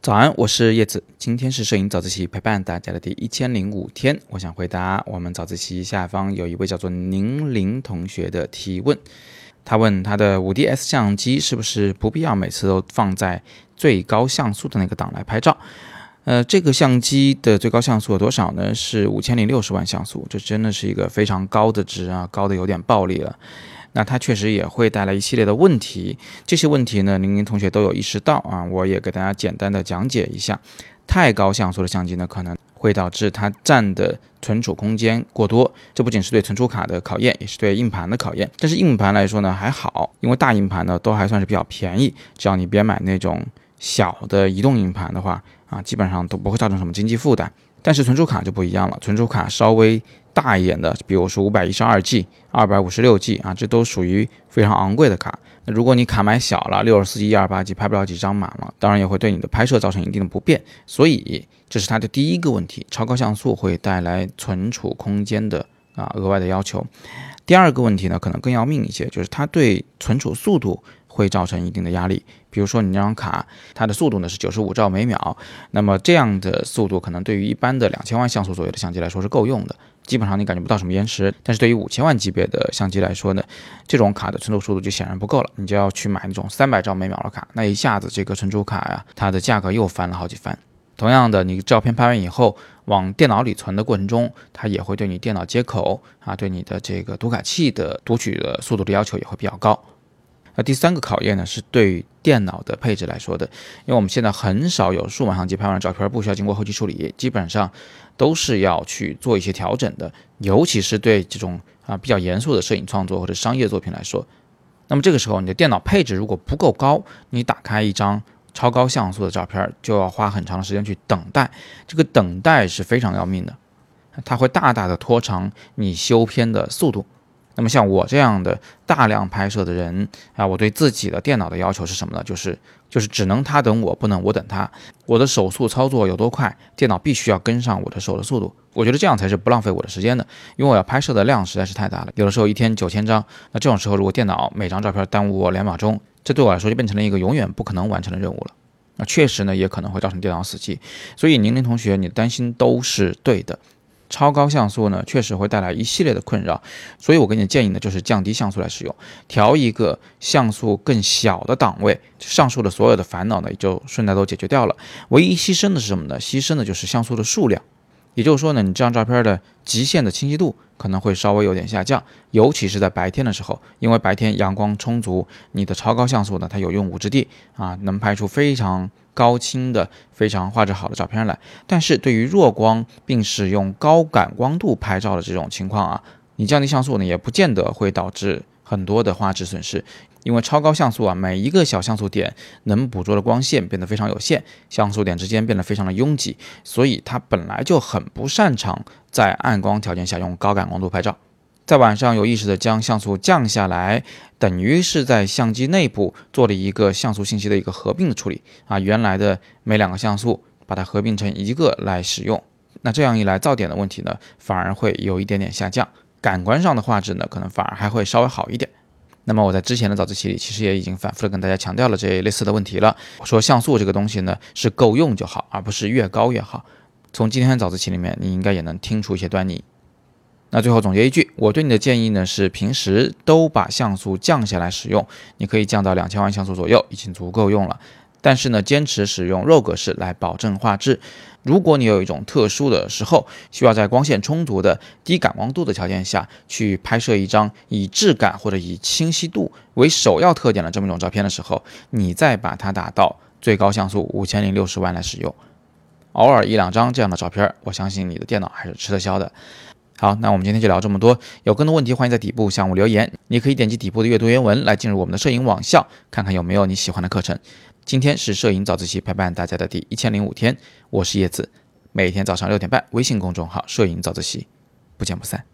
早安，我是叶子。今天是摄影早自习陪伴大家的第一千零五天。我想回答我们早自习下方有一位叫做宁林同学的提问。他问他的五 D S 相机是不是不必要每次都放在最高像素的那个档来拍照？呃，这个相机的最高像素有多少呢？是五千零六十万像素，这真的是一个非常高的值啊，高的有点暴力了。那它确实也会带来一系列的问题，这些问题呢，宁宁同学都有意识到啊，我也给大家简单的讲解一下。太高像素的相机呢，可能会导致它占的存储空间过多，这不仅是对存储卡的考验，也是对硬盘的考验。但是硬盘来说呢，还好，因为大硬盘呢都还算是比较便宜，只要你别买那种小的移动硬盘的话啊，基本上都不会造成什么经济负担。但是存储卡就不一样了，存储卡稍微。大一点的，比如说五百一十二 G、二百五十六 G 啊，这都属于非常昂贵的卡。那如果你卡买小了，六十四 G、一二八 G 拍不了几张满了，当然也会对你的拍摄造成一定的不便。所以这是它的第一个问题，超高像素会带来存储空间的啊额外的要求。第二个问题呢，可能更要命一些，就是它对存储速度会造成一定的压力。比如说你那张卡，它的速度呢是九十五兆每秒，那么这样的速度可能对于一般的两千万像素左右的相机来说是够用的。基本上你感觉不到什么延迟，但是对于五千万级别的相机来说呢，这种卡的存储速度就显然不够了，你就要去买那种三百兆每秒的卡，那一下子这个存储卡呀，它的价格又翻了好几番。同样的，你照片拍完以后往电脑里存的过程中，它也会对你电脑接口啊，对你的这个读卡器的读取的速度的要求也会比较高。那第三个考验呢，是对电脑的配置来说的，因为我们现在很少有数码相机拍完的照片不需要经过后期处理，基本上都是要去做一些调整的，尤其是对这种啊比较严肃的摄影创作或者商业作品来说，那么这个时候你的电脑配置如果不够高，你打开一张超高像素的照片就要花很长的时间去等待，这个等待是非常要命的，它会大大的拖长你修片的速度。那么像我这样的大量拍摄的人啊，我对自己的电脑的要求是什么呢？就是就是只能他等我，不能我等他。我的手速操作有多快，电脑必须要跟上我的手的速度。我觉得这样才是不浪费我的时间的，因为我要拍摄的量实在是太大了。有的时候一天九千张，那这种时候如果电脑每张照片耽误我两秒钟，这对我来说就变成了一个永远不可能完成的任务了。那确实呢，也可能会造成电脑死机。所以宁宁同学，你的担心都是对的。超高像素呢，确实会带来一系列的困扰，所以我给你的建议呢，就是降低像素来使用，调一个像素更小的档位，上述的所有的烦恼呢，也就顺带都解决掉了。唯一牺牲的是什么呢？牺牲的就是像素的数量，也就是说呢，你这张照片的极限的清晰度可能会稍微有点下降，尤其是在白天的时候，因为白天阳光充足，你的超高像素呢，它有用武之地啊，能拍出非常。高清的非常画质好的照片来，但是对于弱光并使用高感光度拍照的这种情况啊，你降低像素呢，也不见得会导致很多的画质损失，因为超高像素啊，每一个小像素点能捕捉的光线变得非常有限，像素点之间变得非常的拥挤，所以它本来就很不擅长在暗光条件下用高感光度拍照。在晚上有意识的将像素降下来，等于是在相机内部做了一个像素信息的一个合并的处理啊，原来的每两个像素把它合并成一个来使用，那这样一来噪点的问题呢，反而会有一点点下降，感官上的画质呢，可能反而还会稍微好一点。那么我在之前的早自习里，其实也已经反复的跟大家强调了这类似的问题了。我说像素这个东西呢，是够用就好，而不是越高越好。从今天的早自习里面，你应该也能听出一些端倪。那最后总结一句，我对你的建议呢是平时都把像素降下来使用，你可以降到两千万像素左右，已经足够用了。但是呢，坚持使用 RAW 格式来保证画质。如果你有一种特殊的时候，需要在光线充足的低感光度的条件下去拍摄一张以质感或者以清晰度为首要特点的这么一种照片的时候，你再把它打到最高像素五千零六十万来使用。偶尔一两张这样的照片，我相信你的电脑还是吃得消的。好，那我们今天就聊这么多。有更多问题，欢迎在底部向我留言。你可以点击底部的阅读原文来进入我们的摄影网校，看看有没有你喜欢的课程。今天是摄影早自习陪伴大家的第一千零五天，我是叶子，每天早上六点半，微信公众号“摄影早自习”，不见不散。